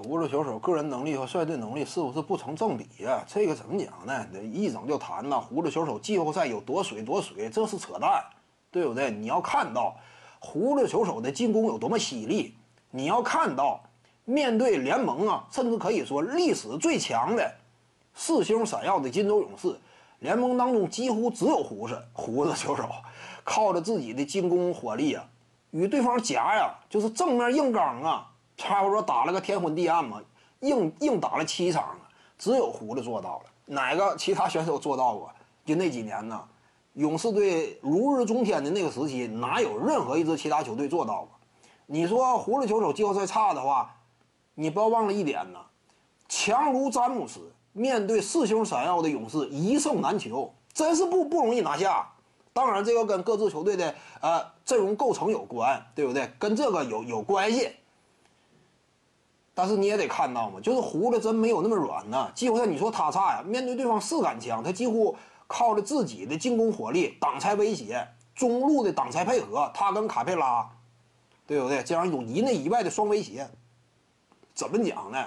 胡子球手个人能力和率队能力是不是不成正比呀？这个怎么讲呢？一整就谈呐，胡子球手季后赛有多水多水，这是扯淡，对不对？你要看到胡子球手的进攻有多么犀利，你要看到面对联盟啊，甚至可以说历史最强的四星闪耀的金州勇士，联盟当中几乎只有胡子胡子球手靠着自己的进攻火力啊，与对方夹呀，就是正面硬刚啊。差不多打了个天昏地暗嘛，硬硬打了七场，只有胡子做到了，哪个其他选手做到过？就那几年呢，勇士队如日中天的那个时期，哪有任何一支其他球队做到过？你说胡子球手季后赛差的话，你不要忘了一点呢，强如詹姆斯面对四星闪耀的勇士一胜难求，真是不不容易拿下。当然，这个跟各支球队的呃阵容构成有关，对不对？跟这个有有关系。但是你也得看到嘛，就是胡子真没有那么软呢。季后赛你说他差呀？面对对方四杆枪，他几乎靠着自己的进攻火力挡拆威胁，中路的挡拆配合，他跟卡佩拉，对不对？这样一种一内一外的双威胁，怎么讲呢？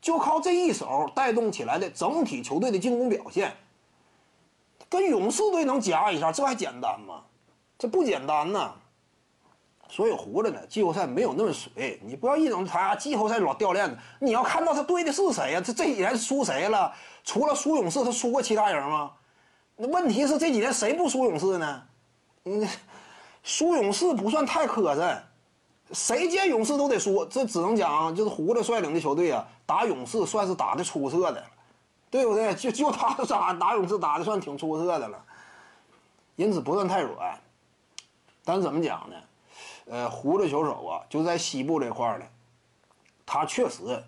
就靠这一手带动起来的整体球队的进攻表现，跟勇士队能夹一下，这还简单吗？这不简单呐。所以胡子呢，季后赛没有那么水。你不要一整他季后赛老掉链子。你要看到他对的是谁呀？这这几年输谁了？除了输勇士，他输过其他人吗？那问题是这几年谁不输勇士呢？嗯，输勇士不算太磕碜，谁见勇士都得输。这只能讲就是胡子率领的球队啊，打勇士算是打的出色的，对不对？就就他打打勇士打的算挺出色的了，因此不算太软。但是怎么讲呢？呃，胡子球手啊，就在西部这块儿呢，他确实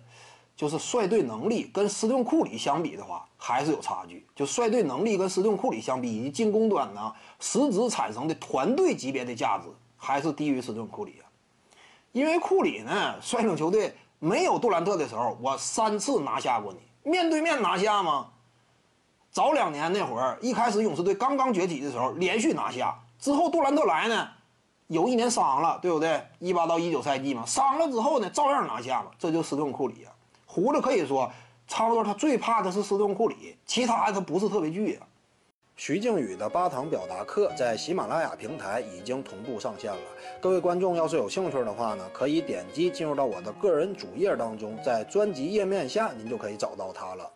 就是率队能力跟斯顿库里相比的话，还是有差距。就率队能力跟斯顿库里相比，以及进攻端呢，实质产生的团队级别的价值，还是低于斯顿库里啊。因为库里呢，率领球队没有杜兰特的时候，我三次拿下过你，面对面拿下吗？早两年那会儿，一开始勇士队刚刚崛起的时候，连续拿下，之后杜兰特来呢。有一年伤了，对不对？一八到一九赛季嘛，伤了之后呢，照样拿下了。这就斯顿库里啊，胡子可以说差不多，他最怕的是斯顿库里，其他的他不是特别惧啊。徐静宇的八堂表达课在喜马拉雅平台已经同步上线了，各位观众要是有兴趣的话呢，可以点击进入到我的个人主页当中，在专辑页面下您就可以找到它了。